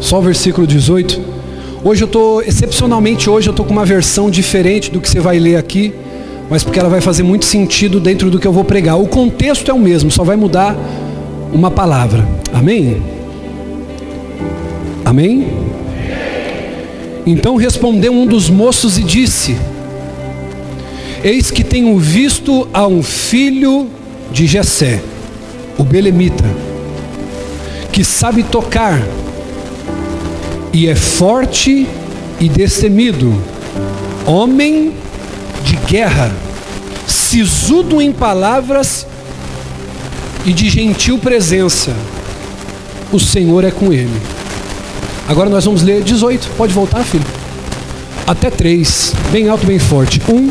Só o versículo 18. Hoje eu estou, excepcionalmente hoje eu estou com uma versão diferente do que você vai ler aqui, mas porque ela vai fazer muito sentido dentro do que eu vou pregar. O contexto é o mesmo, só vai mudar uma palavra. Amém? Amém? Então respondeu um dos moços e disse: Eis que tenho visto a um filho de Jessé, o belemita, que sabe tocar e é forte e destemido, homem de guerra, sisudo em palavras e de gentil presença. O Senhor é com ele. Agora nós vamos ler 18. Pode voltar, filho. Até 3. Bem alto, bem forte. 1,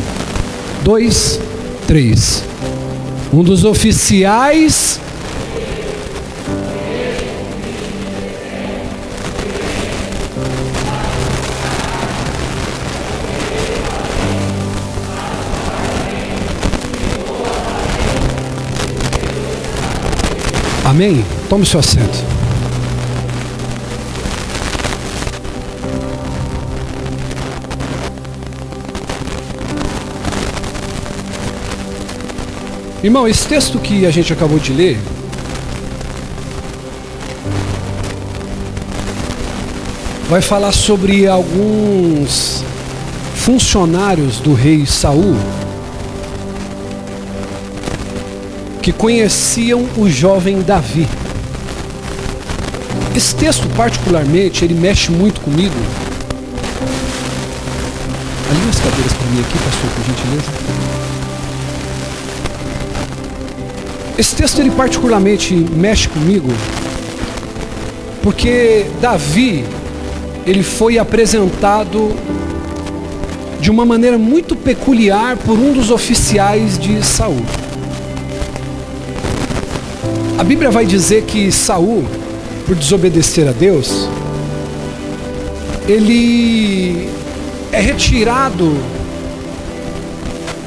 2, 3. Um dos oficiais Amém? Tome seu assento. Irmão, esse texto que a gente acabou de ler, vai falar sobre alguns funcionários do rei Saul que conheciam o jovem Davi. Esse texto, particularmente, ele mexe muito comigo. Alinha as cadeiras para mim aqui, pastor, por gentileza. Esse texto, ele particularmente mexe comigo, porque Davi, ele foi apresentado de uma maneira muito peculiar por um dos oficiais de Saul. A Bíblia vai dizer que Saul, por desobedecer a Deus, ele é retirado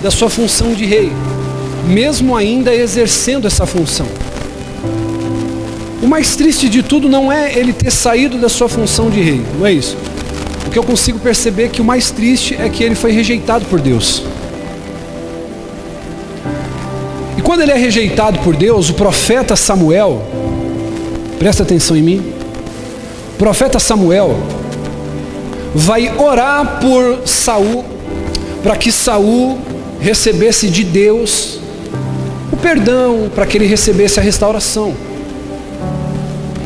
da sua função de rei, mesmo ainda exercendo essa função. O mais triste de tudo não é ele ter saído da sua função de rei, não é isso. O que eu consigo perceber é que o mais triste é que ele foi rejeitado por Deus. E quando ele é rejeitado por Deus, o profeta Samuel, presta atenção em mim, o profeta Samuel vai orar por Saul, para que Saul recebesse de Deus o perdão, para que ele recebesse a restauração.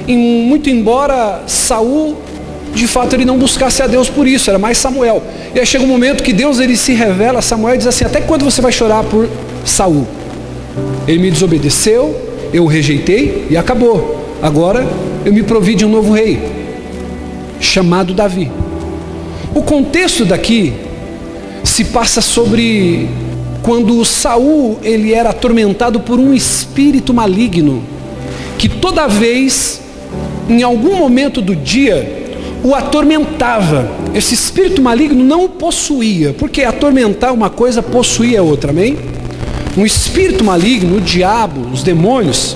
E muito embora Saul, de fato, ele não buscasse a Deus por isso, era mais Samuel. E aí chega um momento que Deus ele se revela a Samuel e diz assim: Até quando você vai chorar por Saul? Ele me desobedeceu, eu o rejeitei e acabou. Agora eu me provi de um novo rei, chamado Davi. O contexto daqui se passa sobre quando Saul ele era atormentado por um espírito maligno que toda vez em algum momento do dia o atormentava. Esse espírito maligno não o possuía, porque atormentar uma coisa, possuir é outra, amém? Um espírito maligno, o diabo, os demônios,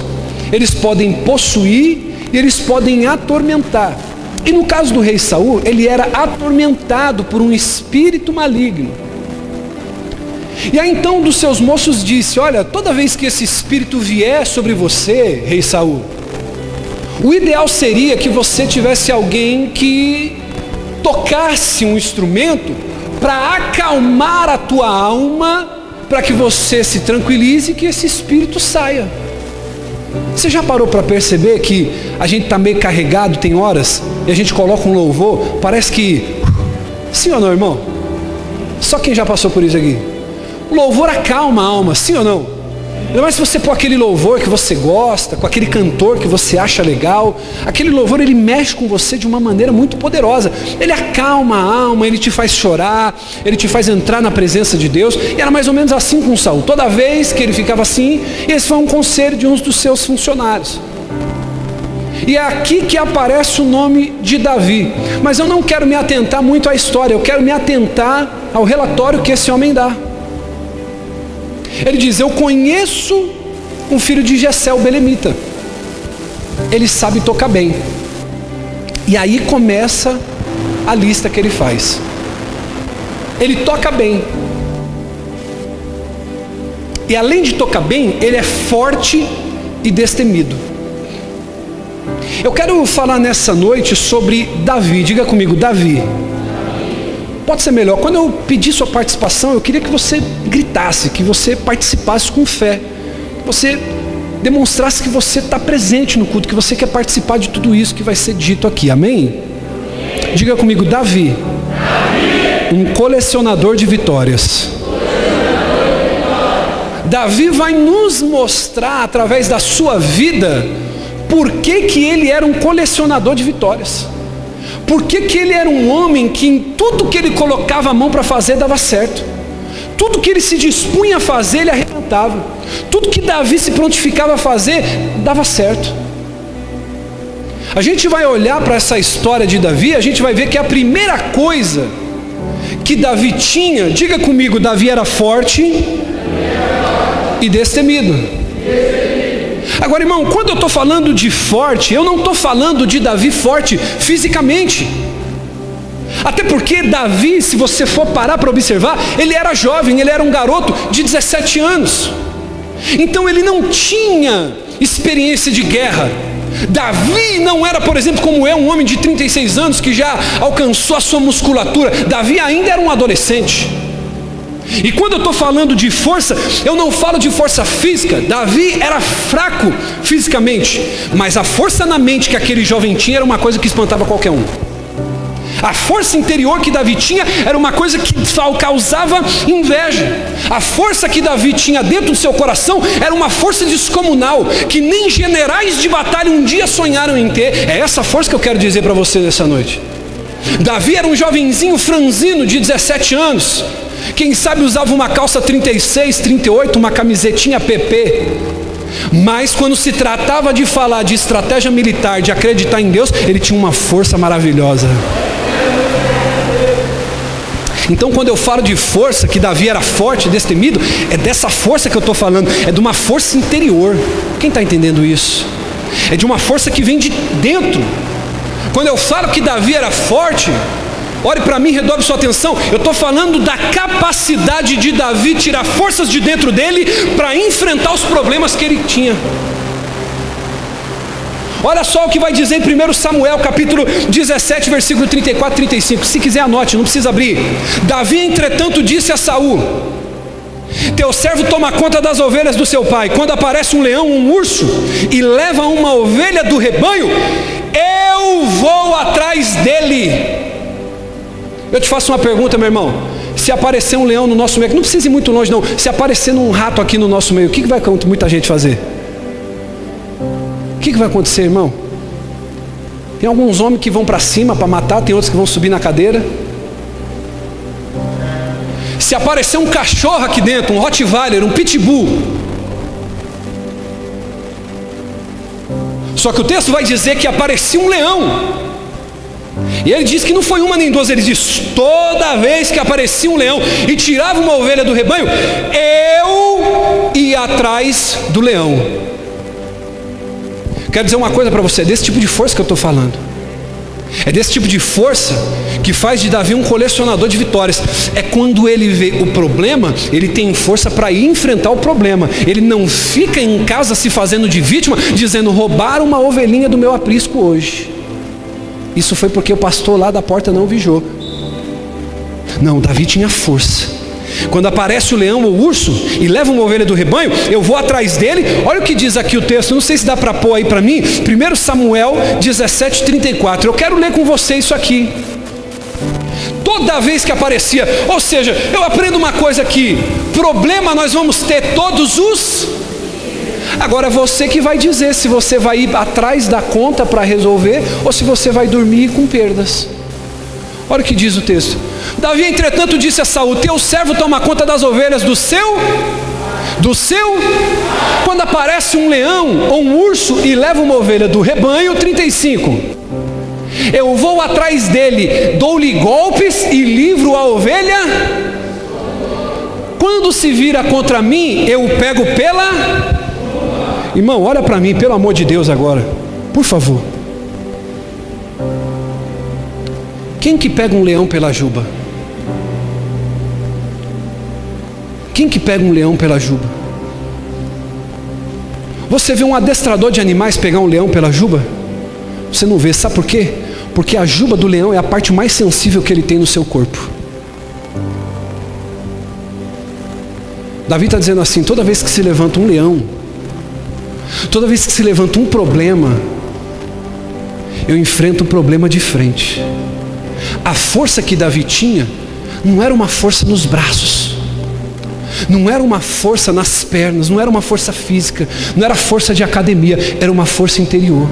eles podem possuir e eles podem atormentar. E no caso do rei Saul, ele era atormentado por um espírito maligno. E aí então um dos seus moços disse: Olha, toda vez que esse espírito vier sobre você, rei Saul, o ideal seria que você tivesse alguém que tocasse um instrumento para acalmar a tua alma para que você se tranquilize e que esse espírito saia. Você já parou para perceber que a gente está meio carregado, tem horas, e a gente coloca um louvor, parece que. Sim ou não, irmão? Só quem já passou por isso aqui. O louvor acalma a alma, sim ou não? Ainda mais se você pôr aquele louvor que você gosta, com aquele cantor que você acha legal, aquele louvor ele mexe com você de uma maneira muito poderosa. Ele acalma a alma, ele te faz chorar, ele te faz entrar na presença de Deus. E era mais ou menos assim com Saul. Toda vez que ele ficava assim, esse foi um conselho de um dos seus funcionários. E é aqui que aparece o nome de Davi. Mas eu não quero me atentar muito à história, eu quero me atentar ao relatório que esse homem dá. Ele diz: Eu conheço um filho de Gessé, Belemita. Ele sabe tocar bem. E aí começa a lista que ele faz. Ele toca bem. E além de tocar bem, ele é forte e destemido. Eu quero falar nessa noite sobre Davi. Diga comigo, Davi. Pode ser melhor. Quando eu pedi sua participação, eu queria que você gritasse, que você participasse com fé. Que você demonstrasse que você está presente no culto, que você quer participar de tudo isso que vai ser dito aqui. Amém? Diga comigo, Davi. Um colecionador de vitórias. Davi vai nos mostrar através da sua vida por que, que ele era um colecionador de vitórias. Por que, que ele era um homem que em tudo que ele colocava a mão para fazer dava certo. Tudo que ele se dispunha a fazer, ele arrebentava. Tudo que Davi se prontificava a fazer, dava certo. A gente vai olhar para essa história de Davi, a gente vai ver que a primeira coisa que Davi tinha, diga comigo, Davi era forte e destemido. Agora, irmão, quando eu estou falando de forte, eu não estou falando de Davi forte fisicamente. Até porque Davi, se você for parar para observar, ele era jovem, ele era um garoto de 17 anos. Então ele não tinha experiência de guerra. Davi não era, por exemplo, como é um homem de 36 anos que já alcançou a sua musculatura. Davi ainda era um adolescente. E quando eu estou falando de força, eu não falo de força física. Davi era fraco fisicamente, mas a força na mente que aquele jovem tinha era uma coisa que espantava qualquer um. A força interior que Davi tinha era uma coisa que causava inveja. A força que Davi tinha dentro do seu coração era uma força descomunal, que nem generais de batalha um dia sonharam em ter. É essa força que eu quero dizer para você nessa noite. Davi era um jovenzinho franzino de 17 anos, quem sabe usava uma calça 36, 38, uma camisetinha PP. Mas quando se tratava de falar de estratégia militar, de acreditar em Deus, ele tinha uma força maravilhosa. Então, quando eu falo de força, que Davi era forte, destemido, é dessa força que eu estou falando, é de uma força interior. Quem está entendendo isso? É de uma força que vem de dentro. Quando eu falo que Davi era forte, Olhe para mim, redobre sua atenção. Eu estou falando da capacidade de Davi tirar forças de dentro dele para enfrentar os problemas que ele tinha. Olha só o que vai dizer em 1 Samuel, capítulo 17, versículo 34 e 35. Se quiser, anote, não precisa abrir. Davi, entretanto, disse a Saul: Teu servo toma conta das ovelhas do seu pai. Quando aparece um leão, um urso, e leva uma ovelha do rebanho, eu vou atrás dele eu te faço uma pergunta, meu irmão. Se aparecer um leão no nosso meio, não precisa ir muito longe, não. Se aparecer um rato aqui no nosso meio, o que, vai muita gente fazer? O que vai acontecer, irmão? Tem alguns homens que vão para cima para matar, tem outros que vão subir na cadeira. Se aparecer um cachorro aqui dentro, um Rottweiler, um Pitbull. Só que o texto vai dizer que aparecia um leão. E ele diz que não foi uma nem duas, ele diz: toda vez que aparecia um leão e tirava uma ovelha do rebanho, eu ia atrás do leão. Quero dizer uma coisa para você: desse tipo de força que eu estou falando. É desse tipo de força que faz de Davi um colecionador de vitórias. É quando ele vê o problema, ele tem força para enfrentar o problema. Ele não fica em casa se fazendo de vítima, dizendo: roubaram uma ovelhinha do meu aprisco hoje. Isso foi porque o pastor lá da porta não vigiou. Não, Davi tinha força. Quando aparece o leão ou o urso e leva uma ovelha do rebanho, eu vou atrás dele. Olha o que diz aqui o texto, não sei se dá para pôr aí para mim. 1 Samuel 17, 34. Eu quero ler com você isso aqui. Toda vez que aparecia, ou seja, eu aprendo uma coisa aqui: problema nós vamos ter todos os Agora é você que vai dizer se você vai ir atrás da conta para resolver ou se você vai dormir com perdas. Olha o que diz o texto. Davi, entretanto, disse a Saul: Teu servo toma conta das ovelhas do seu, do seu. Quando aparece um leão ou um urso e leva uma ovelha do rebanho, 35. Eu vou atrás dele, dou-lhe golpes e livro a ovelha. Quando se vira contra mim, eu o pego pela Irmão, olha para mim, pelo amor de Deus agora. Por favor. Quem que pega um leão pela juba? Quem que pega um leão pela juba? Você vê um adestrador de animais pegar um leão pela juba? Você não vê, sabe por quê? Porque a juba do leão é a parte mais sensível que ele tem no seu corpo. Davi está dizendo assim: toda vez que se levanta um leão, toda vez que se levanta um problema, eu enfrento o problema de frente. A força que Davi tinha não era uma força nos braços, não era uma força nas pernas, não era uma força física, não era força de academia, era uma força interior.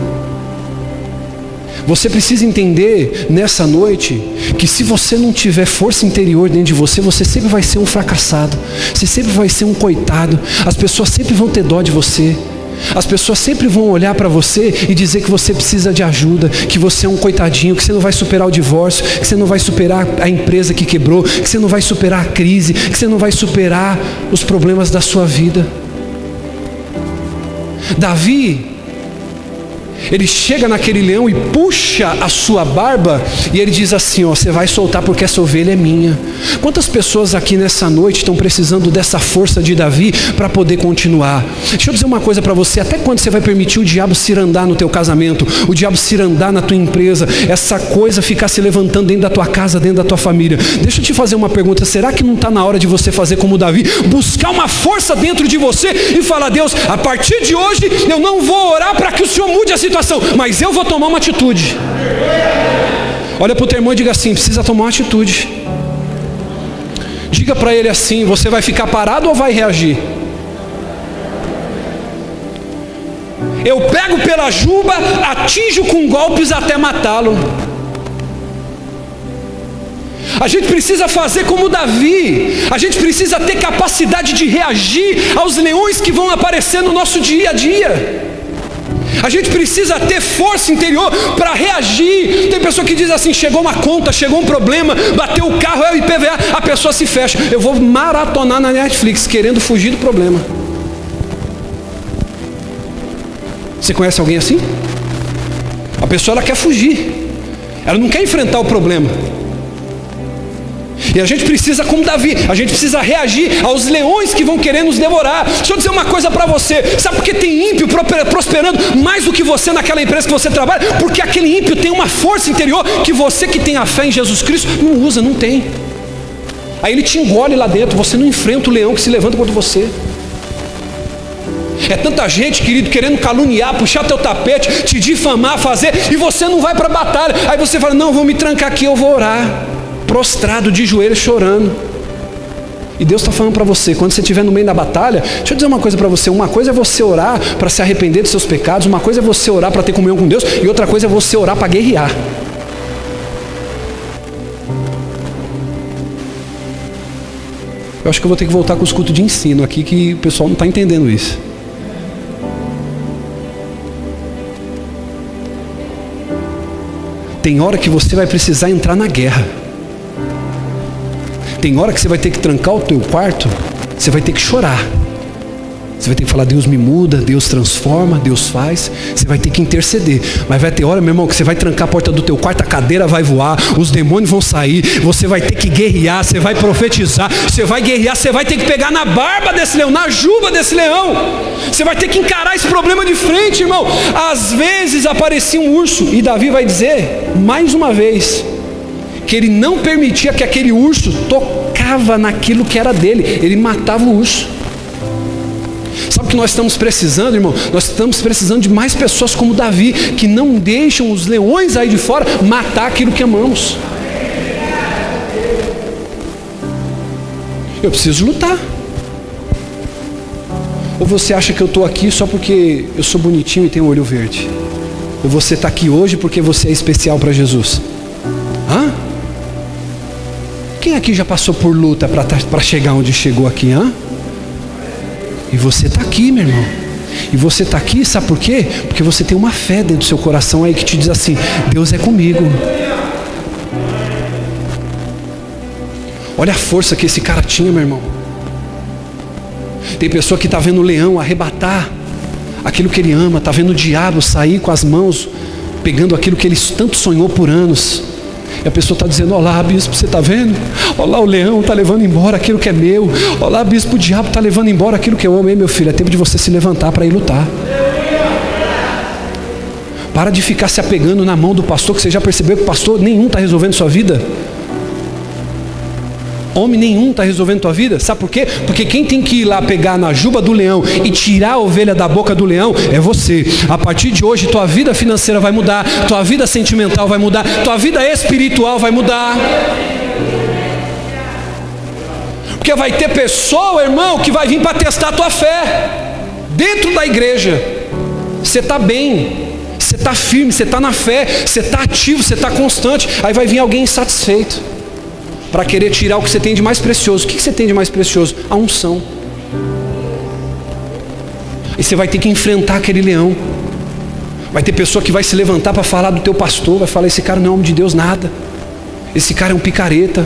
Você precisa entender nessa noite que se você não tiver força interior dentro de você, você sempre vai ser um fracassado, você sempre vai ser um coitado, as pessoas sempre vão ter dó de você. As pessoas sempre vão olhar para você e dizer que você precisa de ajuda, que você é um coitadinho, que você não vai superar o divórcio, que você não vai superar a empresa que quebrou, que você não vai superar a crise, que você não vai superar os problemas da sua vida. Davi ele chega naquele leão e puxa a sua barba e ele diz assim: ó, você vai soltar porque essa ovelha é minha. Quantas pessoas aqui nessa noite estão precisando dessa força de Davi para poder continuar? Deixa eu dizer uma coisa para você: até quando você vai permitir o diabo se andar no teu casamento, o diabo se andar na tua empresa, essa coisa ficar se levantando dentro da tua casa, dentro da tua família? Deixa eu te fazer uma pergunta: será que não está na hora de você fazer como Davi, buscar uma força dentro de você e falar, Deus, a partir de hoje eu não vou orar para que o Senhor mude a situação, mas eu vou tomar uma atitude. Olha para o teu irmão e diga assim: precisa tomar uma atitude. Diga para ele assim: você vai ficar parado ou vai reagir? Eu pego pela juba, atinjo com golpes até matá-lo. A gente precisa fazer como Davi, a gente precisa ter capacidade de reagir aos leões que vão aparecer no nosso dia a dia. A gente precisa ter força interior para reagir. Tem pessoa que diz assim: chegou uma conta, chegou um problema, bateu o carro, é o IPVA, a pessoa se fecha. Eu vou maratonar na Netflix querendo fugir do problema. Você conhece alguém assim? A pessoa ela quer fugir, ela não quer enfrentar o problema. E a gente precisa, como Davi, a gente precisa reagir aos leões que vão querer nos devorar. Deixa eu dizer uma coisa para você: sabe por que tem ímpio prosperando mais do que você naquela empresa que você trabalha? Porque aquele ímpio tem uma força interior que você que tem a fé em Jesus Cristo não usa, não tem. Aí ele te engole lá dentro, você não enfrenta o leão que se levanta contra você. É tanta gente, querido, querendo caluniar, puxar teu tapete, te difamar, fazer, e você não vai para a batalha. Aí você fala: Não, vou me trancar aqui, eu vou orar prostrado de joelhos chorando. E Deus está falando para você, quando você estiver no meio da batalha, deixa eu dizer uma coisa para você: uma coisa é você orar para se arrepender dos seus pecados, uma coisa é você orar para ter comunhão com Deus, e outra coisa é você orar para guerrear. Eu acho que eu vou ter que voltar com os cultos de ensino aqui, que o pessoal não está entendendo isso. Tem hora que você vai precisar entrar na guerra. Tem hora que você vai ter que trancar o teu quarto, você vai ter que chorar. Você vai ter que falar, Deus me muda, Deus transforma, Deus faz. Você vai ter que interceder. Mas vai ter hora, meu irmão, que você vai trancar a porta do teu quarto, a cadeira vai voar, os demônios vão sair, você vai ter que guerrear, você vai profetizar, você vai guerrear, você vai ter que pegar na barba desse leão, na juba desse leão. Você vai ter que encarar esse problema de frente, irmão. Às vezes aparecia um urso, e Davi vai dizer, mais uma vez, que ele não permitia que aquele urso tocava naquilo que era dele, ele matava o urso. Sabe o que nós estamos precisando, irmão? Nós estamos precisando de mais pessoas como Davi, que não deixam os leões aí de fora matar aquilo que amamos. Eu preciso lutar. Ou você acha que eu estou aqui só porque eu sou bonitinho e tenho olho verde? Ou você está aqui hoje porque você é especial para Jesus? Quem aqui já passou por luta para chegar onde chegou aqui, hã? E você está aqui, meu irmão. E você está aqui, sabe por quê? Porque você tem uma fé dentro do seu coração aí que te diz assim: Deus é comigo. Olha a força que esse cara tinha, meu irmão. Tem pessoa que está vendo o leão arrebatar aquilo que ele ama, está vendo o diabo sair com as mãos, pegando aquilo que ele tanto sonhou por anos. E a pessoa está dizendo: Olá, bispo, você está vendo? Olá, o leão está levando embora aquilo que é meu. Olá, bispo, o diabo está levando embora aquilo que eu amo. Meu filho, é tempo de você se levantar para ir lutar. Para de ficar se apegando na mão do pastor, que você já percebeu que o pastor nenhum está resolvendo sua vida. Homem nenhum está resolvendo tua vida. Sabe por quê? Porque quem tem que ir lá pegar na juba do leão e tirar a ovelha da boca do leão é você. A partir de hoje, tua vida financeira vai mudar, tua vida sentimental vai mudar, tua vida espiritual vai mudar. Porque vai ter pessoa, irmão, que vai vir para testar tua fé dentro da igreja. Você está bem, você está firme, você está na fé, você está ativo, você está constante. Aí vai vir alguém insatisfeito para querer tirar o que você tem de mais precioso. O que você tem de mais precioso? A unção. E você vai ter que enfrentar aquele leão. Vai ter pessoa que vai se levantar para falar do teu pastor, vai falar: esse cara não é homem de Deus nada. Esse cara é um picareta.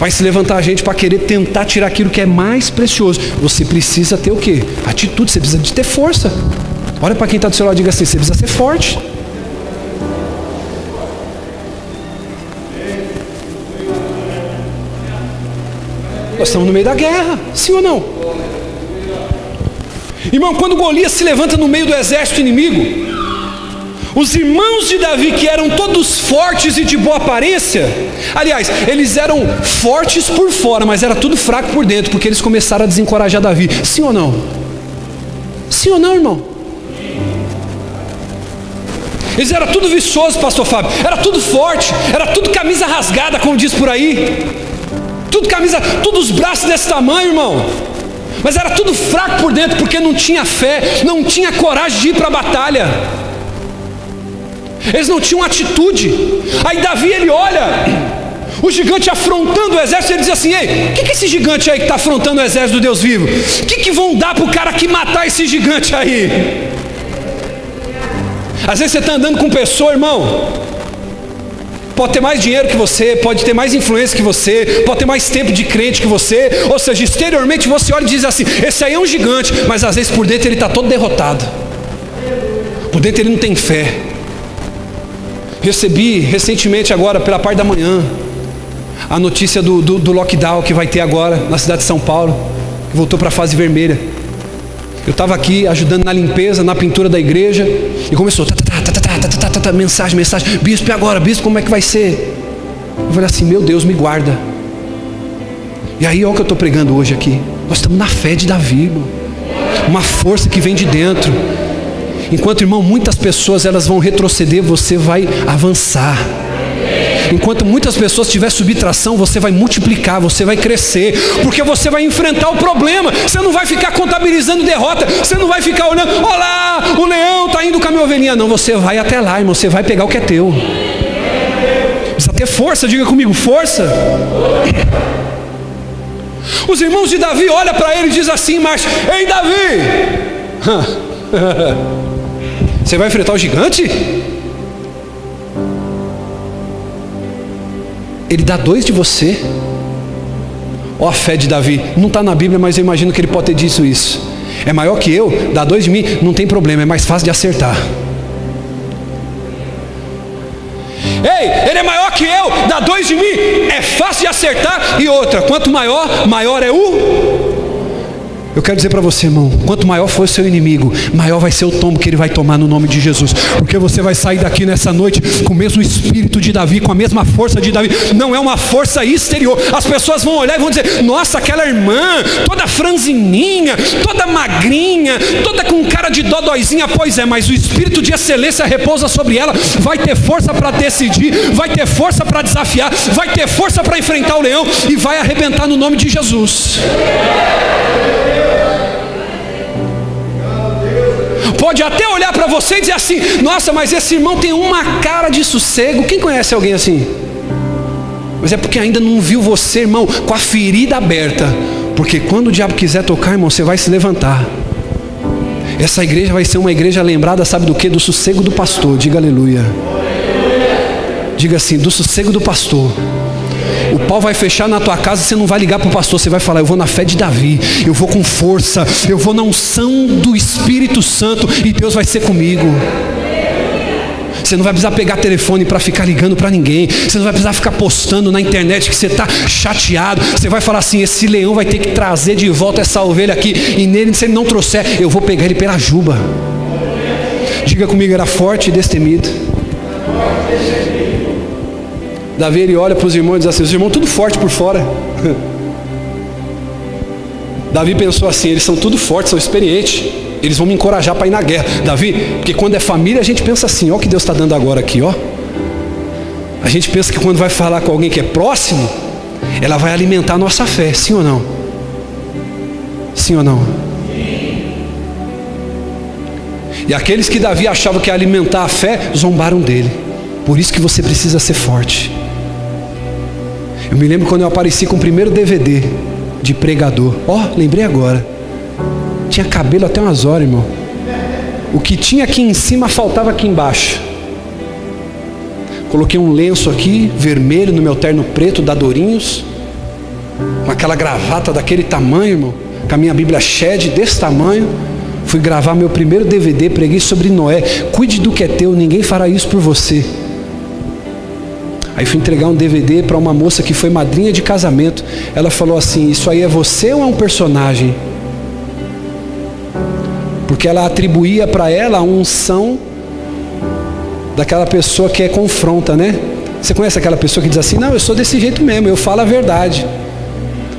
Vai se levantar a gente para querer tentar tirar aquilo que é mais precioso. Você precisa ter o quê? Atitude, você precisa de ter força. Olha para quem está do seu lado e diga assim: você precisa ser forte. Nós estamos no meio da guerra, sim ou não? Irmão, quando Golias se levanta no meio do exército inimigo, os irmãos de Davi, que eram todos fortes e de boa aparência, aliás, eles eram fortes por fora, mas era tudo fraco por dentro, porque eles começaram a desencorajar Davi. Sim ou não? Sim ou não, irmão? Eles eram tudo viçoso, pastor Fábio, era tudo forte, era tudo camisa rasgada, como diz por aí tudo camisa, todos os braços desse tamanho, irmão. Mas era tudo fraco por dentro, porque não tinha fé, não tinha coragem de ir para a batalha. Eles não tinham atitude. Aí Davi ele olha o gigante afrontando o exército, ele diz assim: Ei, o que, que esse gigante aí que está afrontando o exército do Deus vivo? O que, que vão dar para o cara que matar esse gigante aí? Às vezes você está andando com pessoa, irmão, pode ter mais dinheiro que você, pode ter mais influência que você, pode ter mais tempo de crente que você, ou seja, exteriormente você olha e diz assim: esse aí é um gigante, mas às vezes por dentro ele está todo derrotado, por dentro ele não tem fé. Recebi recentemente, agora, pela parte da manhã, a notícia do, do, do lockdown que vai ter agora na cidade de São Paulo, que voltou para a fase vermelha. Eu estava aqui ajudando na limpeza, na pintura da igreja, e começou, tá, tá, tá, tá, tá, tá, mensagem, mensagem, bispo, e agora, bispo, como é que vai ser? Eu falei assim, meu Deus, me guarda. E aí, olha o que eu estou pregando hoje aqui. Nós estamos na fé de Davi, irmão. Uma força que vem de dentro. Enquanto, irmão, muitas pessoas elas vão retroceder, você vai avançar. Enquanto muitas pessoas tiver subtração, você vai multiplicar, você vai crescer, porque você vai enfrentar o problema. Você não vai ficar contabilizando derrota, você não vai ficar olhando, olá, o leão está indo com a minha ovelhinha. Não, você vai até lá, irmão, você vai pegar o que é teu. Precisa ter força, diga comigo, força. Os irmãos de Davi olham para ele e dizem assim, mas, ei Davi, você vai enfrentar o gigante? Ele dá dois de você. Ó a fé de Davi. Não está na Bíblia, mas eu imagino que ele pode ter dito isso. É maior que eu, dá dois de mim, não tem problema, é mais fácil de acertar. Ei, ele é maior que eu, dá dois de mim, é fácil de acertar. E outra, quanto maior, maior é o eu quero dizer para você, irmão, quanto maior for o seu inimigo, maior vai ser o tombo que ele vai tomar no nome de Jesus. Porque você vai sair daqui nessa noite com o mesmo espírito de Davi, com a mesma força de Davi. Não é uma força exterior. As pessoas vão olhar e vão dizer: Nossa, aquela irmã, toda franzininha, toda magrinha, toda com cara de dodóizinha. Pois é, mas o espírito de excelência repousa sobre ela. Vai ter força para decidir, vai ter força para desafiar, vai ter força para enfrentar o leão e vai arrebentar no nome de Jesus. Pode até olhar para você e dizer assim: Nossa, mas esse irmão tem uma cara de sossego. Quem conhece alguém assim? Mas é porque ainda não viu você, irmão, com a ferida aberta. Porque quando o diabo quiser tocar, irmão, você vai se levantar. Essa igreja vai ser uma igreja lembrada, sabe do que? Do sossego do pastor. Diga aleluia. Diga assim: do sossego do pastor. O pau vai fechar na tua casa, você não vai ligar para o pastor, você vai falar: Eu vou na fé de Davi, eu vou com força, eu vou na unção do Espírito Santo e Deus vai ser comigo. Você não vai precisar pegar telefone para ficar ligando para ninguém. Você não vai precisar ficar postando na internet que você está chateado. Você vai falar assim: esse leão vai ter que trazer de volta essa ovelha aqui. E nele, se ele não trouxer, eu vou pegar ele pela juba. Diga comigo, era forte e destemido. Davi ele olha para os irmãos e diz assim: os irmãos tudo forte por fora. Davi pensou assim: eles são tudo fortes, são experientes. Eles vão me encorajar para ir na guerra. Davi, porque quando é família a gente pensa assim: ó, o que Deus está dando agora aqui, ó. A gente pensa que quando vai falar com alguém que é próximo, ela vai alimentar a nossa fé, sim ou não? Sim ou não? E aqueles que Davi achava que ia alimentar a fé, zombaram dele. Por isso que você precisa ser forte. Eu me lembro quando eu apareci com o primeiro DVD de pregador. Ó, oh, lembrei agora. Tinha cabelo até umas horas, irmão. O que tinha aqui em cima faltava aqui embaixo. Coloquei um lenço aqui, vermelho, no meu terno preto da Dorinhos. Com aquela gravata daquele tamanho, irmão. Com a minha Bíblia Shed desse tamanho. Fui gravar meu primeiro DVD, preguei sobre Noé. Cuide do que é teu, ninguém fará isso por você. Aí fui entregar um DVD para uma moça que foi madrinha de casamento. Ela falou assim: Isso aí é você ou é um personagem? porque ela atribuía para ela a unção daquela pessoa que é confronta, né? Você conhece aquela pessoa que diz assim: Não, eu sou desse jeito mesmo, eu falo a verdade.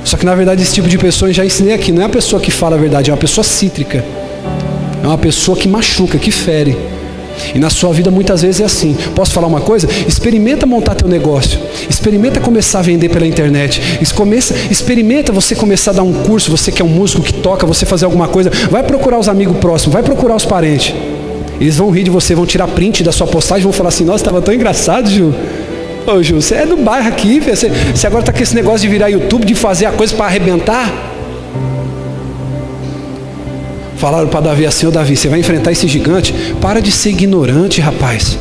Só que na verdade esse tipo de pessoa eu já ensinei aqui, não é a pessoa que fala a verdade, é uma pessoa cítrica. É uma pessoa que machuca, que fere. E na sua vida muitas vezes é assim. Posso falar uma coisa? Experimenta montar teu negócio. Experimenta começar a vender pela internet. Começa, experimenta você começar a dar um curso, você que é um músico que toca, você fazer alguma coisa. Vai procurar os amigos próximos, vai procurar os parentes. Eles vão rir de você, vão tirar print da sua postagem, vão falar assim: Nossa, estava tão engraçado, Gil. Ô Gil, você é do bairro aqui, você, você agora está com esse negócio de virar YouTube, de fazer a coisa para arrebentar. Falaram para Davi assim: Ô Davi, você vai enfrentar esse gigante? Para de ser ignorante, rapaz.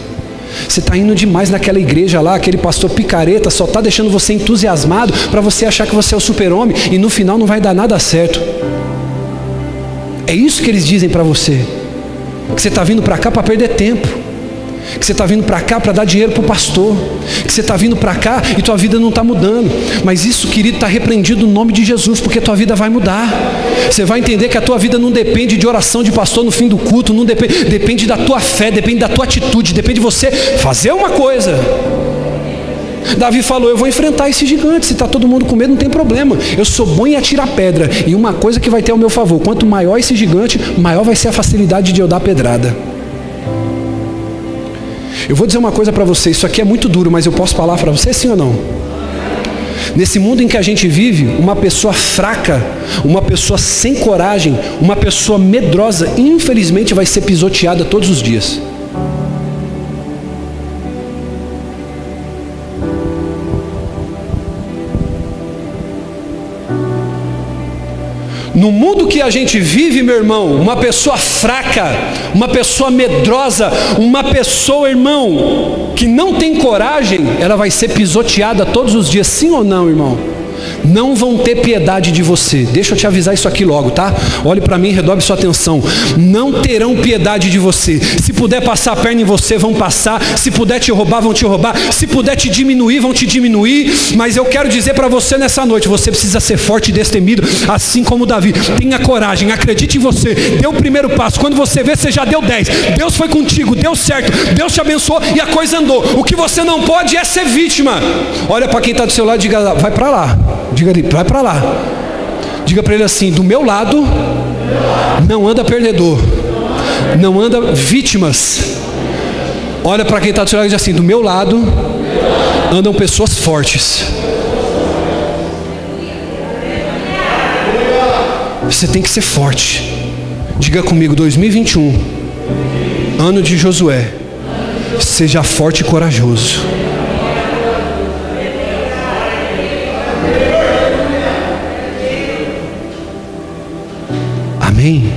Você está indo demais naquela igreja lá, aquele pastor picareta só está deixando você entusiasmado para você achar que você é o super-homem e no final não vai dar nada certo. É isso que eles dizem para você. Que você está vindo para cá para perder tempo que você está vindo para cá para dar dinheiro para o pastor, que você está vindo para cá e tua vida não está mudando. Mas isso, querido, está repreendido no nome de Jesus, porque tua vida vai mudar. Você vai entender que a tua vida não depende de oração de pastor no fim do culto, não depende, depende da tua fé, depende da tua atitude, depende de você fazer uma coisa. Davi falou: Eu vou enfrentar esse gigante. Se está todo mundo com medo, não tem problema. Eu sou bom em atirar pedra. E uma coisa que vai ter ao meu favor: quanto maior esse gigante, maior vai ser a facilidade de eu dar pedrada. Eu vou dizer uma coisa para você, isso aqui é muito duro, mas eu posso falar para você sim ou não? Nesse mundo em que a gente vive, uma pessoa fraca, uma pessoa sem coragem, uma pessoa medrosa, infelizmente vai ser pisoteada todos os dias. No mundo que a gente vive, meu irmão, uma pessoa fraca, uma pessoa medrosa, uma pessoa, irmão, que não tem coragem, ela vai ser pisoteada todos os dias, sim ou não, irmão? Não vão ter piedade de você. Deixa eu te avisar isso aqui logo, tá? Olhe para mim redobre sua atenção. Não terão piedade de você. Se puder passar a perna em você, vão passar. Se puder te roubar, vão te roubar. Se puder te diminuir, vão te diminuir. Mas eu quero dizer para você nessa noite: você precisa ser forte e destemido, assim como Davi. Tenha coragem, acredite em você. Dê o primeiro passo. Quando você vê, você já deu 10. Deus foi contigo, deu certo. Deus te abençoou e a coisa andou. O que você não pode é ser vítima. Olha para quem está do seu lado e diga: vai para lá. Diga ali, vai para lá. Diga para ele assim: do meu lado não anda perdedor, não anda vítimas. Olha para quem está do seu lado e diz assim: do meu lado andam pessoas fortes. Você tem que ser forte. Diga comigo, 2021, ano de Josué. Seja forte e corajoso. Amém?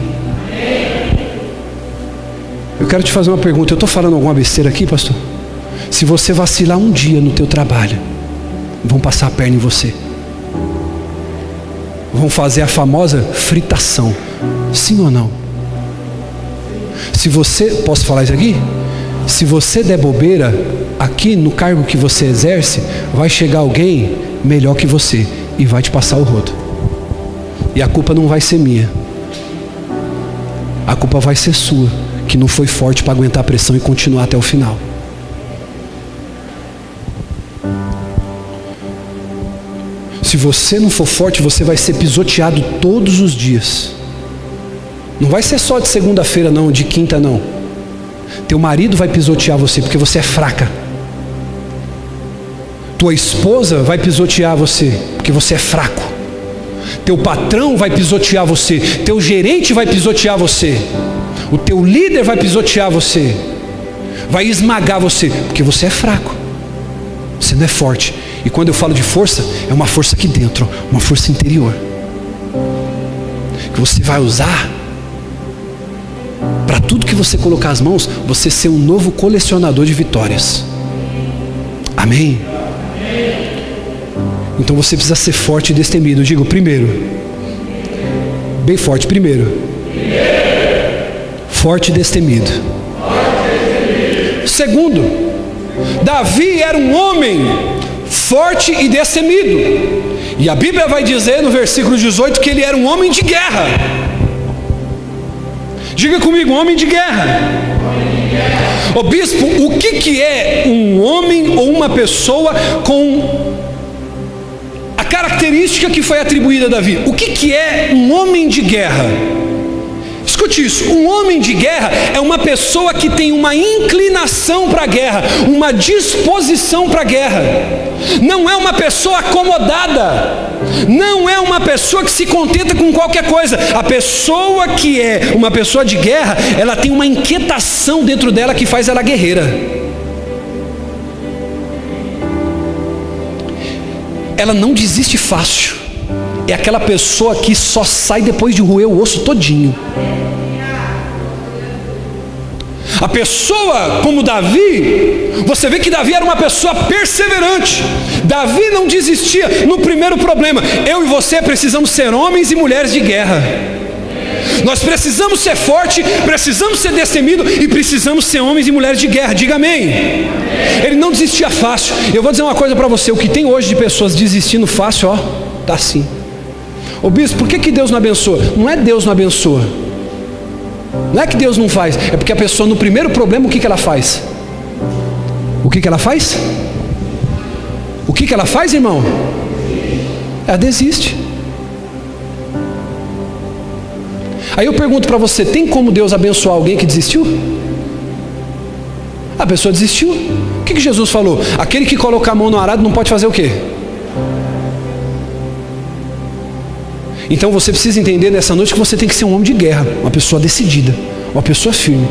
Eu quero te fazer uma pergunta. Eu estou falando alguma besteira aqui, pastor? Se você vacilar um dia no teu trabalho, vão passar a perna em você. Vão fazer a famosa fritação. Sim ou não? Se você, posso falar isso aqui? se você der bobeira, aqui no cargo que você exerce, vai chegar alguém melhor que você e vai te passar o rodo. E a culpa não vai ser minha. A culpa vai ser sua, que não foi forte para aguentar a pressão e continuar até o final. Se você não for forte, você vai ser pisoteado todos os dias. Não vai ser só de segunda-feira, não, de quinta, não. Teu marido vai pisotear você porque você é fraca. Tua esposa vai pisotear você porque você é fraco. Teu patrão vai pisotear você. Teu gerente vai pisotear você. O teu líder vai pisotear você. Vai esmagar você porque você é fraco. Você não é forte. E quando eu falo de força, é uma força aqui dentro, uma força interior. Que você vai usar para tudo que você colocar as mãos, você ser um novo colecionador de vitórias. Amém? Então você precisa ser forte e destemido. digo primeiro. Bem forte, primeiro. Forte e destemido. Segundo, Davi era um homem forte e destemido. E a Bíblia vai dizer no versículo 18 que ele era um homem de guerra. Diga comigo, homem de guerra. O bispo, o que, que é um homem ou uma pessoa com característica que foi atribuída a Davi? O que, que é um homem de guerra? Escute isso: um homem de guerra é uma pessoa que tem uma inclinação para a guerra, uma disposição para a guerra. Não é uma pessoa acomodada, não é uma pessoa que se contenta com qualquer coisa. A pessoa que é uma pessoa de guerra, ela tem uma inquietação dentro dela que faz ela guerreira. Ela não desiste fácil. É aquela pessoa que só sai depois de roer o osso todinho. A pessoa como Davi, você vê que Davi era uma pessoa perseverante. Davi não desistia no primeiro problema. Eu e você precisamos ser homens e mulheres de guerra. Nós precisamos ser forte, precisamos ser destemido e precisamos ser homens e mulheres de guerra. Diga amém. Ele não desistia fácil. Eu vou dizer uma coisa para você: o que tem hoje de pessoas desistindo fácil, ó, tá assim. Ô bispo, por que, que Deus não abençoa? Não é Deus não abençoa. Não é que Deus não faz, é porque a pessoa no primeiro problema, o que, que ela faz? O que, que ela faz? O que, que ela faz, irmão? Ela desiste. Aí eu pergunto para você: tem como Deus abençoar alguém que desistiu? A pessoa desistiu. O que, que Jesus falou? Aquele que colocar a mão no arado não pode fazer o quê? Então você precisa entender nessa noite que você tem que ser um homem de guerra, uma pessoa decidida, uma pessoa firme.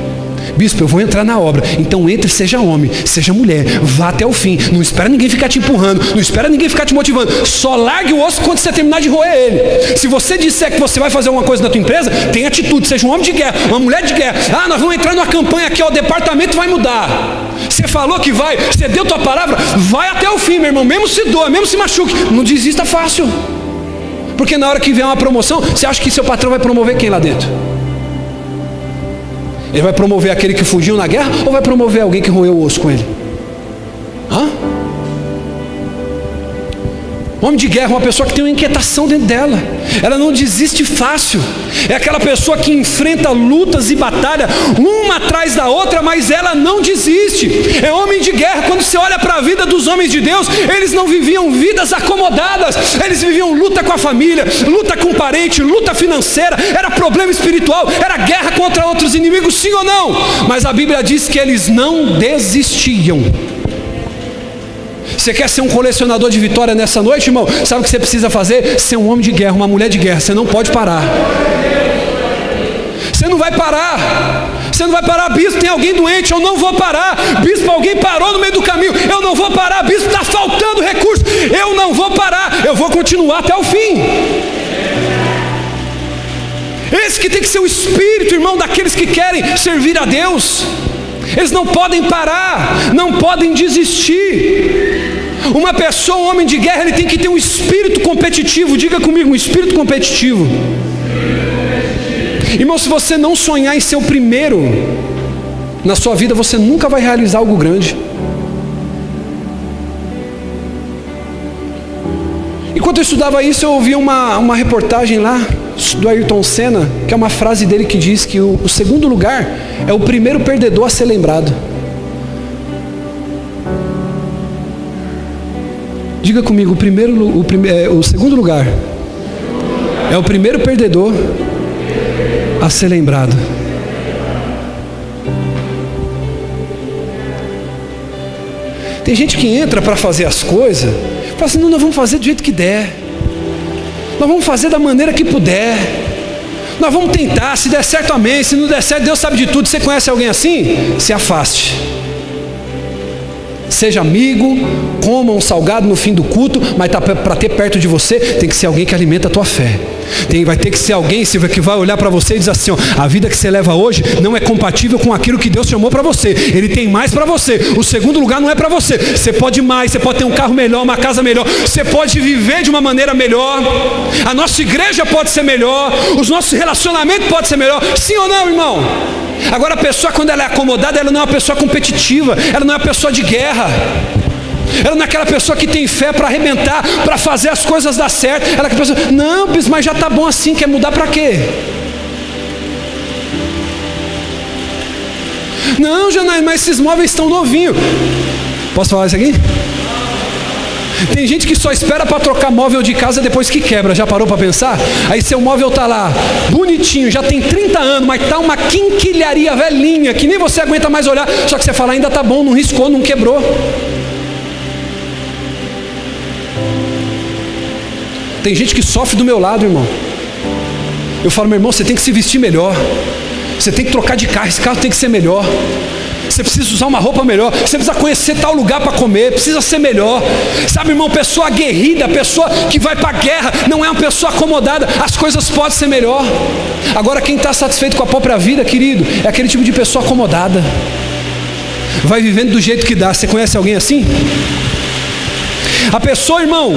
Bispo, eu vou entrar na obra. Então entre, seja homem, seja mulher, vá até o fim. Não espera ninguém ficar te empurrando, não espera ninguém ficar te motivando. Só largue o osso quando você terminar de roer ele. Se você disser que você vai fazer alguma coisa na tua empresa, tem atitude, seja um homem de guerra, uma mulher de guerra. Ah, nós vamos entrar numa campanha aqui, ó, o departamento vai mudar. Você falou que vai, você deu tua palavra, vai até o fim, meu irmão. Mesmo se doa, mesmo se machuque, não desista fácil. Porque na hora que vier uma promoção, você acha que seu patrão vai promover quem lá dentro? Ele vai promover aquele que fugiu na guerra ou vai promover alguém que roeu o osso com ele? Homem de guerra é uma pessoa que tem uma inquietação dentro dela. Ela não desiste fácil. É aquela pessoa que enfrenta lutas e batalha uma atrás da outra, mas ela não desiste. É homem de guerra. Quando você olha para a vida dos homens de Deus, eles não viviam vidas acomodadas. Eles viviam luta com a família, luta com o parente, luta financeira, era problema espiritual, era guerra contra outros inimigos, sim ou não? Mas a Bíblia diz que eles não desistiam. Você quer ser um colecionador de vitória nessa noite, irmão? Sabe o que você precisa fazer? Ser um homem de guerra, uma mulher de guerra. Você não pode parar. Você não vai parar. Você não vai parar, bispo, tem alguém doente, eu não vou parar. Bispo, alguém parou no meio do caminho, eu não vou parar. Bispo, está faltando recurso, eu não vou parar. Eu vou continuar até o fim. Esse que tem que ser o espírito, irmão, daqueles que querem servir a Deus. Eles não podem parar, não podem desistir. Uma pessoa, um homem de guerra, ele tem que ter um espírito competitivo. Diga comigo, um espírito competitivo. Irmão, se você não sonhar em ser o primeiro, na sua vida você nunca vai realizar algo grande. Enquanto eu estudava isso, eu ouvi uma, uma reportagem lá do Ayrton Senna, que é uma frase dele que diz que o, o segundo lugar é o primeiro perdedor a ser lembrado. Diga comigo, o, primeiro, o, prime, é, o segundo lugar é o primeiro perdedor a ser lembrado. Tem gente que entra para fazer as coisas, fala assim: não, nós vamos fazer do jeito que der, nós vamos fazer da maneira que puder, nós vamos tentar, se der certo, amém, se não der certo, Deus sabe de tudo. Você conhece alguém assim? Se afaste. Seja amigo, coma um salgado no fim do culto, mas tá para ter perto de você, tem que ser alguém que alimenta a tua fé. Tem, vai ter que ser alguém que vai olhar para você e dizer assim: ó, a vida que você leva hoje não é compatível com aquilo que Deus chamou para você. Ele tem mais para você. O segundo lugar não é para você. Você pode mais, você pode ter um carro melhor, uma casa melhor, você pode viver de uma maneira melhor. A nossa igreja pode ser melhor, os nossos relacionamentos podem ser melhor. Sim ou não, irmão? Agora a pessoa quando ela é acomodada, ela não é uma pessoa competitiva, ela não é uma pessoa de guerra. Ela não é aquela pessoa que tem fé para arrebentar, para fazer as coisas dar certo. Ela é aquela pessoa, não, mas já está bom assim, quer mudar para quê? Não, Janaína, mas esses móveis estão novinhos. Posso falar isso aqui? Tem gente que só espera para trocar móvel de casa depois que quebra. Já parou para pensar? Aí seu móvel tá lá, bonitinho, já tem 30 anos, mas tá uma quinquilharia velhinha que nem você aguenta mais olhar. Só que você fala, ainda tá bom, não riscou, não quebrou. Tem gente que sofre do meu lado, irmão. Eu falo, meu irmão, você tem que se vestir melhor. Você tem que trocar de carro, esse carro tem que ser melhor. Você precisa usar uma roupa melhor. Você precisa conhecer tal lugar para comer. Precisa ser melhor. Sabe, irmão, pessoa aguerrida, pessoa que vai para a guerra, não é uma pessoa acomodada. As coisas podem ser melhor. Agora, quem está satisfeito com a própria vida, querido, é aquele tipo de pessoa acomodada. Vai vivendo do jeito que dá. Você conhece alguém assim? A pessoa, irmão,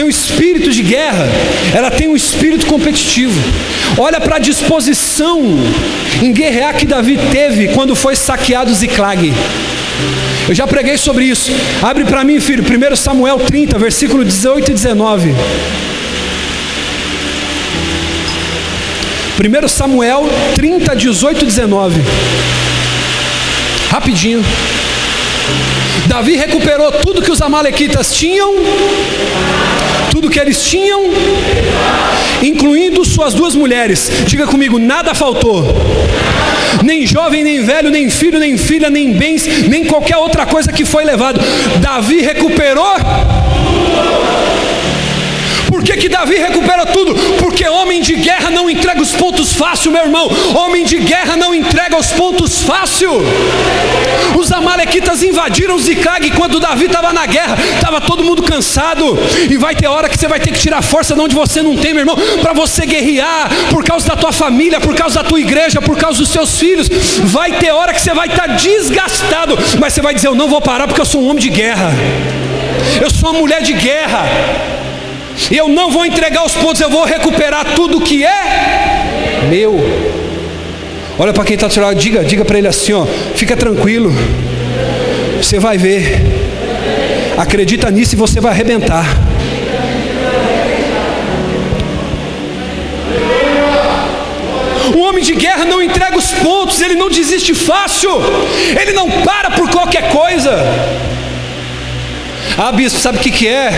tem um espírito de guerra, ela tem um espírito competitivo. Olha para a disposição em guerrear que Davi teve quando foi saqueado Ziclag. Eu já preguei sobre isso. Abre para mim, filho, 1 Samuel 30, versículo 18 e 19. 1 Samuel 30, 18 e 19. Rapidinho. Davi recuperou tudo que os amalequitas tinham tudo que eles tinham, incluindo suas duas mulheres. Diga comigo: nada faltou. Nem jovem, nem velho, nem filho, nem filha, nem bens, nem qualquer outra coisa que foi levado. Davi recuperou que, Davi recupera tudo? Porque homem de guerra não entrega os pontos fácil, meu irmão. Homem de guerra não entrega os pontos fácil. Os amalequitas invadiram Ziclag quando Davi estava na guerra. Estava todo mundo cansado. E vai ter hora que você vai ter que tirar força de onde você não tem, meu irmão, para você guerrear por causa da tua família, por causa da tua igreja, por causa dos seus filhos. Vai ter hora que você vai estar tá desgastado, mas você vai dizer: Eu não vou parar porque eu sou um homem de guerra. Eu sou uma mulher de guerra. Eu não vou entregar os pontos, eu vou recuperar tudo que é meu. Olha para quem está do lado, diga, diga para ele assim, ó, fica tranquilo. Você vai ver. Acredita nisso e você vai arrebentar. Um homem de guerra não entrega os pontos, ele não desiste fácil, ele não para por qualquer coisa. Ah, bispo, sabe o que, que é?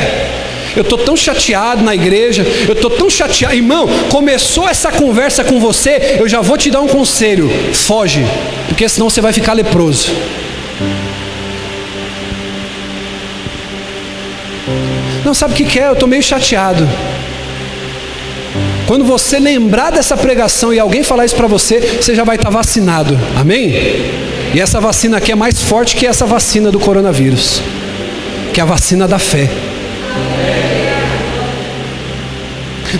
Eu estou tão chateado na igreja, eu estou tão chateado. Irmão, começou essa conversa com você, eu já vou te dar um conselho: foge, porque senão você vai ficar leproso. Não sabe o que, é? Eu estou meio chateado. Quando você lembrar dessa pregação e alguém falar isso para você, você já vai estar tá vacinado. Amém? E essa vacina aqui é mais forte que essa vacina do coronavírus, que é a vacina da fé.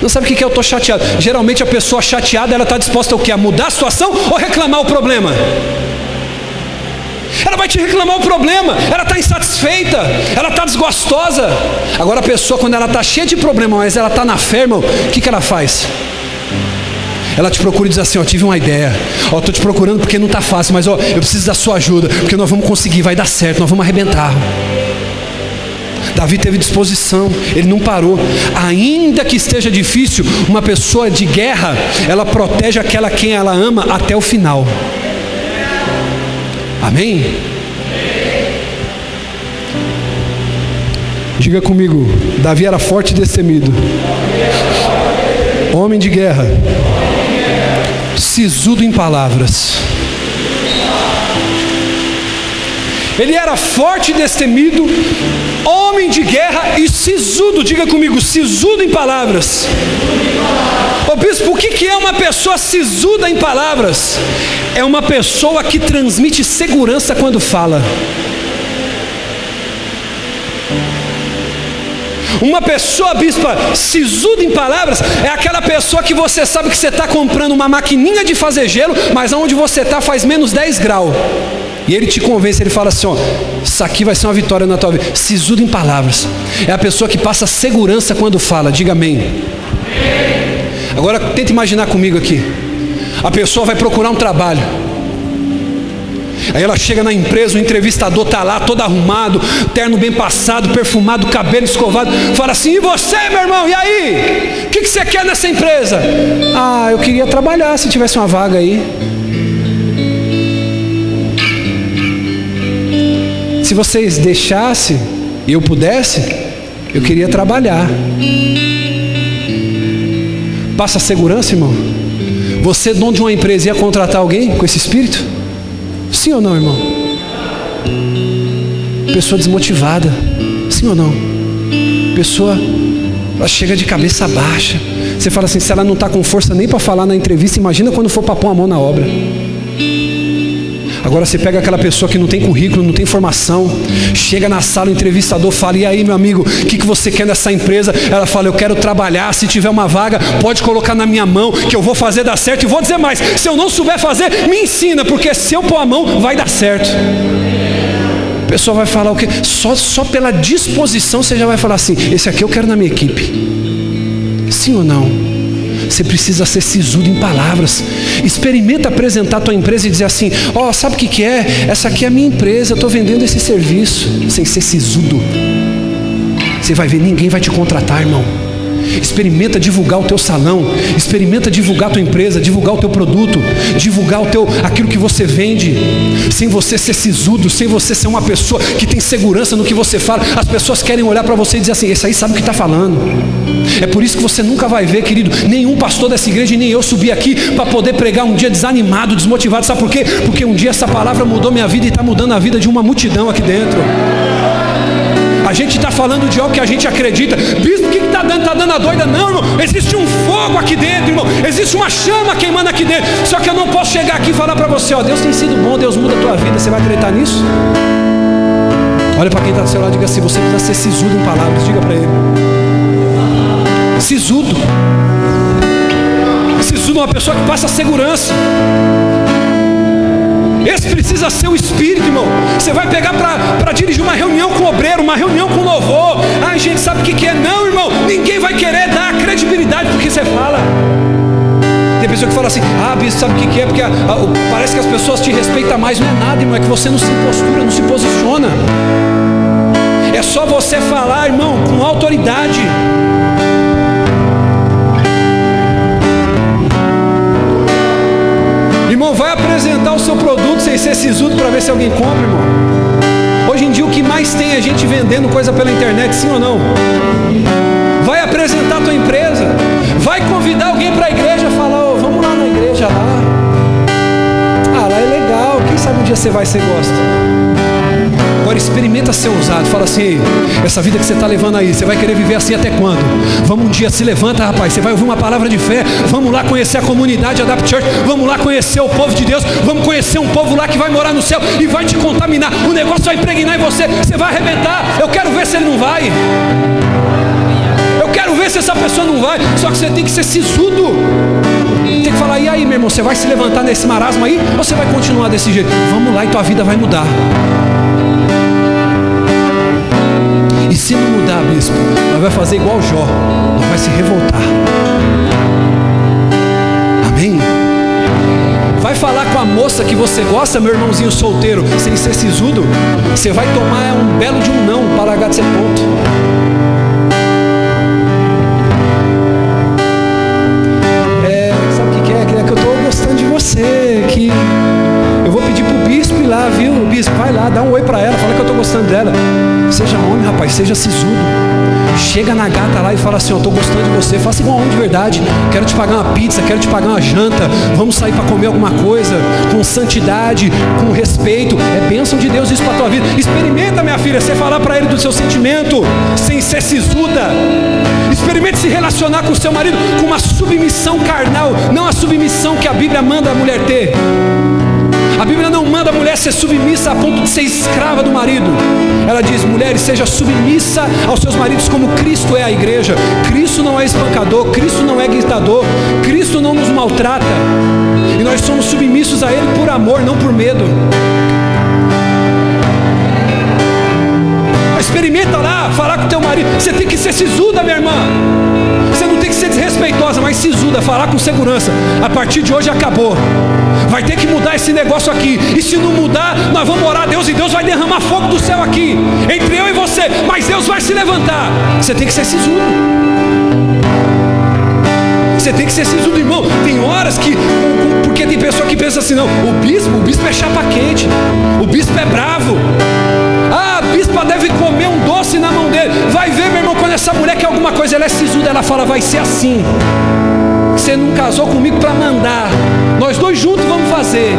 Não sabe o que é eu estou chateado? Geralmente a pessoa chateada ela está disposta ao que? A mudar a situação ou reclamar o problema? Ela vai te reclamar o problema, ela está insatisfeita, ela está desgostosa. Agora a pessoa, quando ela está cheia de problema, mas ela está na irmão, o que, que ela faz? ela te procura e diz assim: Ó, tive uma ideia. Ó, estou te procurando porque não está fácil, mas ó, eu preciso da sua ajuda, porque nós vamos conseguir, vai dar certo, nós vamos arrebentar. Davi teve disposição, ele não parou. Ainda que esteja difícil, uma pessoa de guerra, ela protege aquela quem ela ama até o final. Amém? Diga comigo, Davi era forte e destemido. Homem de guerra. Sisudo em palavras. Ele era forte e destemido, homem de guerra e sisudo. Diga comigo, sisudo em palavras. Ô bispo, o que é uma pessoa sisuda em palavras? É uma pessoa que transmite segurança quando fala. Uma pessoa, bispa, sisuda em palavras, é aquela pessoa que você sabe que você está comprando uma maquininha de fazer gelo, mas onde você está faz menos 10 graus. E ele te convence, ele fala assim: ó, isso aqui vai ser uma vitória na tua vida. Sisudo em palavras. É a pessoa que passa segurança quando fala. Diga amém. Agora tenta imaginar comigo aqui. A pessoa vai procurar um trabalho. Aí ela chega na empresa, o entrevistador está lá, todo arrumado, terno bem passado, perfumado, cabelo escovado. Fala assim: e você, meu irmão, e aí? O que, que você quer nessa empresa? Ah, eu queria trabalhar se tivesse uma vaga aí. Se vocês deixassem e eu pudesse, eu queria trabalhar. Passa segurança, irmão. Você, dono de uma empresa, ia contratar alguém com esse espírito? Sim ou não, irmão? Pessoa desmotivada. Sim ou não? Pessoa, ela chega de cabeça baixa. Você fala assim: se ela não está com força nem para falar na entrevista, imagina quando for para pôr a mão na obra. Agora você pega aquela pessoa que não tem currículo, não tem formação, chega na sala, o entrevistador fala: E aí, meu amigo, o que, que você quer nessa empresa? Ela fala: Eu quero trabalhar. Se tiver uma vaga, pode colocar na minha mão, que eu vou fazer dar certo. E vou dizer mais: se eu não souber fazer, me ensina, porque se eu pôr a mão, vai dar certo. A pessoa vai falar o quê? Só, só pela disposição você já vai falar assim: Esse aqui eu quero na minha equipe. Sim ou não? Você precisa ser sisudo em palavras. Experimenta apresentar a tua empresa e dizer assim: Ó, oh, sabe o que, que é? Essa aqui é a minha empresa, eu estou vendendo esse serviço. Sem ser sisudo. Você vai ver, ninguém vai te contratar, irmão. Experimenta divulgar o teu salão, experimenta divulgar a tua empresa, divulgar o teu produto, divulgar o teu aquilo que você vende, sem você ser sisudo, sem você ser uma pessoa que tem segurança no que você fala. As pessoas querem olhar para você e dizer assim: esse aí sabe o que está falando. É por isso que você nunca vai ver, querido, nenhum pastor dessa igreja, nem eu subir aqui para poder pregar um dia desanimado, desmotivado. Sabe por quê? Porque um dia essa palavra mudou minha vida e está mudando a vida de uma multidão aqui dentro. A gente está falando de algo que a gente acredita. Bispo, o que está dando? Está dando a doida? Não, irmão. Existe um fogo aqui dentro, irmão. Existe uma chama queimando aqui dentro. Só que eu não posso chegar aqui e falar para você, ó, Deus tem sido bom, Deus muda a tua vida. Você vai acreditar nisso? Olha para quem está do seu lado e diga assim: você precisa ser sisudo em palavras. Diga para ele. Sisudo. Sisudo é uma pessoa que passa segurança. Esse precisa ser o espírito, irmão. Você vai pegar para dirigir uma reunião com o obreiro, uma reunião com o louvor. A gente sabe o que, que é. Não, irmão. Ninguém vai querer dar credibilidade porque você fala. Tem pessoa que fala assim, ah, bispo, sabe o que, que é? Porque a, a, parece que as pessoas te respeitam mais. Não é nada, irmão. É que você não se postura, não se posiciona. É só você falar, irmão, com autoridade. Vai apresentar o seu produto sem ser sisudo para ver se alguém compra, irmão. Hoje em dia o que mais tem é gente vendendo coisa pela internet, sim ou não? Vai apresentar a tua empresa. Vai convidar alguém para a igreja e falar, oh, vamos lá na igreja lá. Ah, lá é legal. Quem sabe um dia você vai, você gosta. Agora experimenta ser ousado. Fala assim: essa vida que você está levando aí, você vai querer viver assim até quando? Vamos um dia, se levanta, rapaz. Você vai ouvir uma palavra de fé. Vamos lá conhecer a comunidade Adapt Church. Vamos lá conhecer o povo de Deus. Vamos conhecer um povo lá que vai morar no céu e vai te contaminar. O negócio vai impregnar em você. Você vai arrebentar. Eu quero ver se ele não vai. Eu quero ver se essa pessoa não vai. Só que você tem que ser sisudo. Tem que falar, e aí, meu irmão, você vai se levantar nesse marasmo aí ou você vai continuar desse jeito? Vamos lá e tua vida vai mudar. E se não mudar, bispo, nós vai fazer igual Jó, nós vai se revoltar. Amém? falar com a moça que você gosta, meu irmãozinho solteiro, sem ser sisudo, você vai tomar um belo de um não para largar de ser ponto. É, sabe o que é? É que eu estou gostando de você, que eu vou pedir pro bispo ir lá, viu? O bispo, vai lá, dá um oi para ela, gostando dela. Seja homem, rapaz, seja sisudo. Chega na gata lá e fala assim: Eu estou gostando de você, faça igual homem de verdade. Quero te pagar uma pizza, quero te pagar uma janta. Vamos sair para comer alguma coisa com santidade, com respeito. É bênção de Deus isso para tua vida. Experimenta, minha filha, você falar para ele do seu sentimento, sem ser sisuda. Experimente se relacionar com o seu marido com uma submissão carnal, não a submissão que a Bíblia manda a mulher ter. A Bíblia não manda a mulher ser submissa a ponto de ser escrava do marido. Ela diz: mulheres, seja submissa aos seus maridos como Cristo é a igreja. Cristo não é espancador, Cristo não é gritador, Cristo não nos maltrata. E nós somos submissos a Ele por amor, não por medo. Experimenta lá, falar com teu marido. Você tem que ser sisuda, minha irmã. Você não tem que ser desrespeitosa, mas sisuda, falar com segurança. A partir de hoje acabou. Vai ter que mudar esse negócio aqui. E se não mudar, nós vamos orar a Deus e Deus vai derramar fogo do céu aqui. Entre eu e você. Mas Deus vai se levantar. Você tem que ser sisudo. Você tem que ser sisudo, irmão. Tem horas que. Porque tem pessoa que pensa assim, não. O bispo, o bispo é chapa quente. O bispo é bravo. Ah, a bispa deve comer um doce na mão dele. Vai ver, meu irmão, quando essa mulher quer alguma coisa, ela é sisuda, ela fala, vai ser assim. Você não casou comigo para mandar. Nós dois juntos vamos fazer.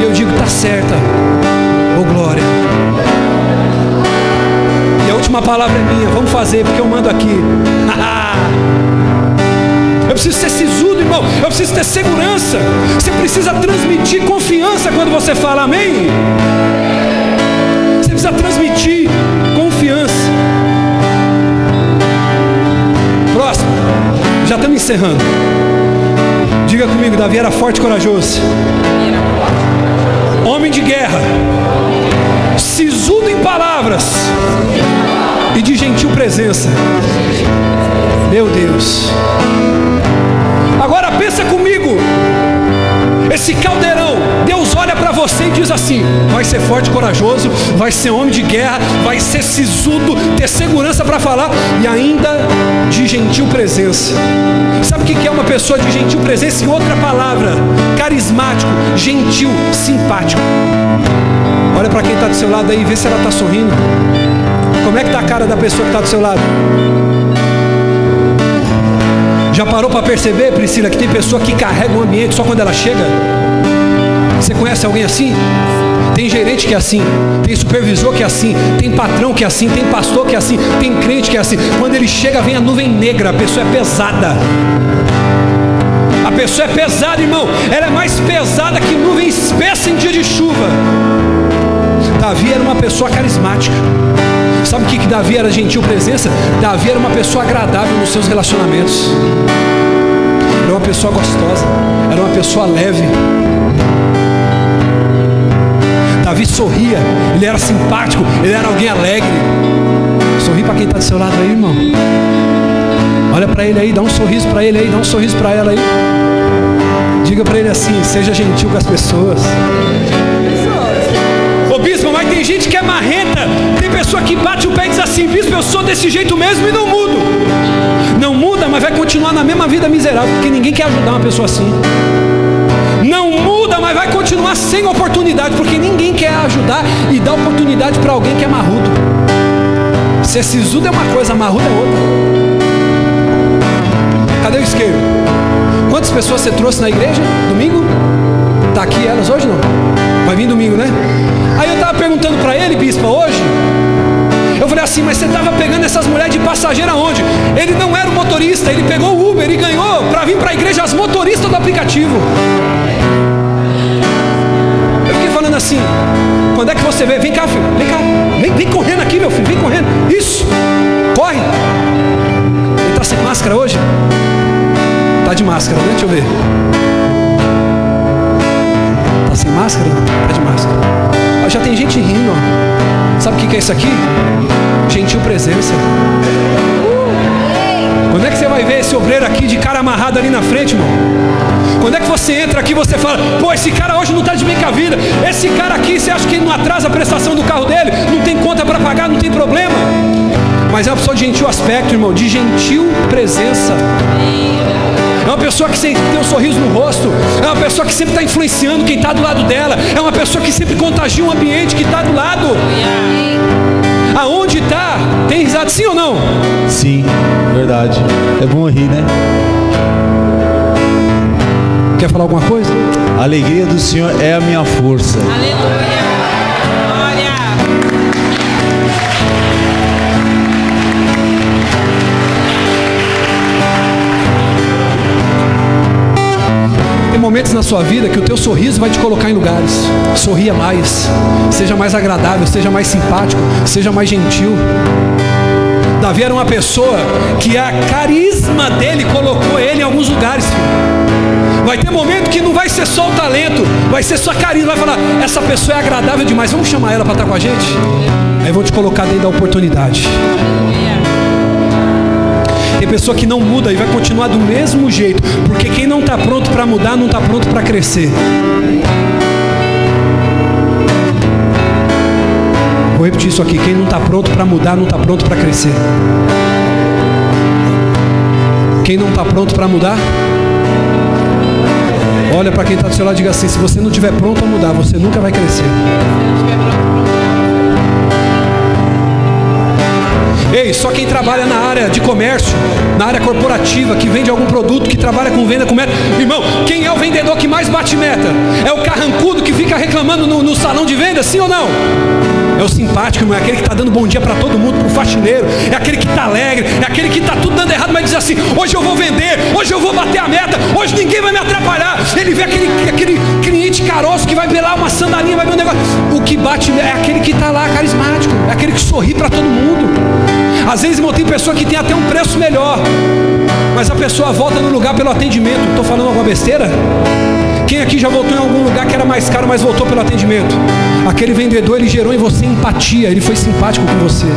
E eu digo, tá certa. Ô oh, glória. E a última palavra é minha. Vamos fazer, porque eu mando aqui. eu preciso ser sisudo, irmão. Eu preciso ter segurança. Você precisa transmitir confiança quando você fala amém. Precisa transmitir confiança. Próximo. Já estamos encerrando. Diga comigo, Davi era forte e corajoso. Homem de guerra. Sisudo em palavras. E de gentil presença. Meu Deus. Agora pensa comigo. Esse caldeirão, Deus olha para você e diz assim: vai ser forte corajoso, vai ser homem de guerra, vai ser sisudo, ter segurança para falar e ainda de gentil presença. Sabe o que é uma pessoa de gentil presença? Em outra palavra, carismático, gentil, simpático. Olha para quem está do seu lado aí, vê se ela está sorrindo. Como é que está a cara da pessoa que está do seu lado? Já parou para perceber, Priscila, que tem pessoa que carrega o ambiente só quando ela chega? Você conhece alguém assim? Tem gerente que é assim, tem supervisor que é assim, tem patrão que é assim, tem pastor que é assim, tem crente que é assim. Quando ele chega, vem a nuvem negra, a pessoa é pesada. A pessoa é pesada, irmão. Ela é mais pesada que nuvem espessa em dia de chuva. Davi era uma pessoa carismática. Sabe o que, que Davi era gentil presença? Davi era uma pessoa agradável nos seus relacionamentos. Era uma pessoa gostosa, era uma pessoa leve. Davi sorria, ele era simpático, ele era alguém alegre. Sorri para quem está do seu lado aí, irmão. Olha para ele aí, dá um sorriso para ele aí, dá um sorriso para ela aí. Diga para ele assim: seja gentil com as pessoas. Tem gente que é marrenta, tem pessoa que bate o pé e diz assim: bispo, eu sou desse jeito mesmo e não mudo. Não muda, mas vai continuar na mesma vida miserável, porque ninguém quer ajudar uma pessoa assim. Não muda, mas vai continuar sem oportunidade, porque ninguém quer ajudar e dar oportunidade para alguém que é marrudo. Ser sisudo é uma coisa, marrudo é outra. Cadê o isqueiro? Quantas pessoas você trouxe na igreja? Domingo? Está aqui elas hoje não? Vai vir domingo, né? Aí eu estava perguntando para ele, bispa, hoje. Eu falei assim, mas você estava pegando essas mulheres de passageiro aonde? Ele não era o motorista, ele pegou o Uber e ganhou para vir para a igreja as motoristas do aplicativo. Eu fiquei falando assim, quando é que você vê? Vem cá, filho, vem cá, vem, vem correndo aqui, meu filho, vem correndo. Isso, corre. Ele está sem máscara hoje? Está de máscara, né? Deixa eu ver. Sem máscara? Está de máscara. Ó, já tem gente rindo. Ó. Sabe o que é isso aqui? Gentil presença. Quando Quando é que você vai ver esse obreiro aqui de cara amarrado ali na frente, irmão? Quando é que você entra aqui e você fala, pô, esse cara hoje não está de bem com a vida. Esse cara aqui, você acha que ele não atrasa a prestação do carro dele? Não tem conta para pagar, não tem problema. Mas é uma pessoa de gentil aspecto, irmão, de gentil presença. É uma pessoa que sempre tem um sorriso no rosto. É uma pessoa que sempre está influenciando quem está do lado dela. É uma pessoa que sempre contagia o ambiente que está do lado. Aonde está? Tem risada sim ou não? Sim, verdade. É bom rir, né? Quer falar alguma coisa? A alegria do Senhor é a minha força. Aleluia. Momentos na sua vida que o teu sorriso vai te colocar em lugares. Sorria mais, seja mais agradável, seja mais simpático, seja mais gentil. Davi era uma pessoa que a carisma dele colocou ele em alguns lugares. Vai ter momento que não vai ser só o talento, vai ser só carisma. Vai falar, essa pessoa é agradável demais, vamos chamar ela para estar com a gente? Aí vou te colocar dentro da oportunidade. Pessoa que não muda e vai continuar do mesmo jeito, porque quem não está pronto para mudar não está pronto para crescer. Vou repetir isso aqui: quem não está pronto para mudar não está pronto para crescer. Quem não está pronto para mudar, olha para quem está do seu lado e diga assim: se você não estiver pronto a mudar, você nunca vai crescer. Ei, só quem trabalha na área de comércio, na área corporativa, que vende algum produto, que trabalha com venda com meta. Irmão, quem é o vendedor que mais bate meta? É o carrancudo que fica reclamando no, no salão de venda, sim ou não? É o simpático, irmão, é aquele que está dando bom dia para todo mundo, para o faxineiro, é aquele que está alegre, é aquele que está tudo dando errado, mas diz assim: hoje eu vou vender, hoje eu vou bater a meta, hoje ninguém vai me atrapalhar. Ele vê aquele, aquele cliente caroço que vai lá uma sandalinha, vai ver um negócio. O que bate é aquele que está lá, carismático, é aquele que sorri para todo mundo. Às vezes, irmão, tem pessoa que tem até um preço melhor, mas a pessoa volta no lugar pelo atendimento. Estou falando alguma besteira? Quem aqui já voltou em algum lugar que era mais caro, mas voltou pelo atendimento? Aquele vendedor, ele gerou em você empatia, ele foi simpático com você.